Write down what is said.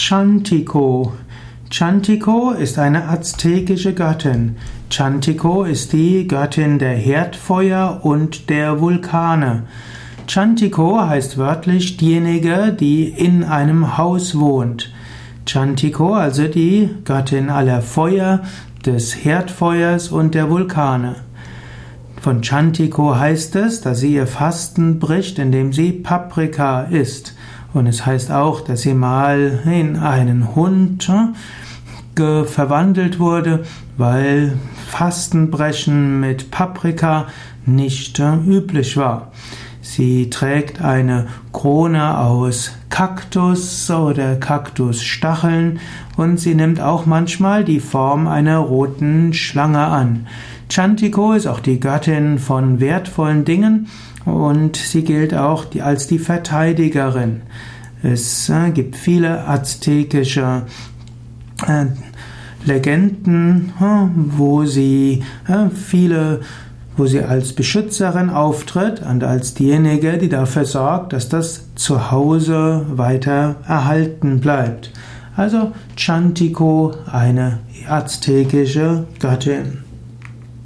Chantico. Chantico ist eine aztekische Göttin. Chantico ist die Göttin der Herdfeuer und der Vulkane. Chantico heißt wörtlich diejenige, die in einem Haus wohnt. Chantico, also die Göttin aller Feuer, des Herdfeuers und der Vulkane. Von Chantico heißt es, dass sie ihr Fasten bricht, indem sie Paprika isst. Und es heißt auch, dass sie mal in einen Hund äh, verwandelt wurde, weil Fastenbrechen mit Paprika nicht äh, üblich war. Sie trägt eine Krone aus Kaktus oder Kaktusstacheln und sie nimmt auch manchmal die Form einer roten Schlange an. Chantiko ist auch die Göttin von wertvollen Dingen und sie gilt auch als die Verteidigerin. Es äh, gibt viele aztekische äh, Legenden, äh, wo sie viele wo sie als Beschützerin auftritt und als diejenige, die dafür sorgt, dass das Zuhause weiter erhalten bleibt. Also Chantiko, eine aztekische Göttin.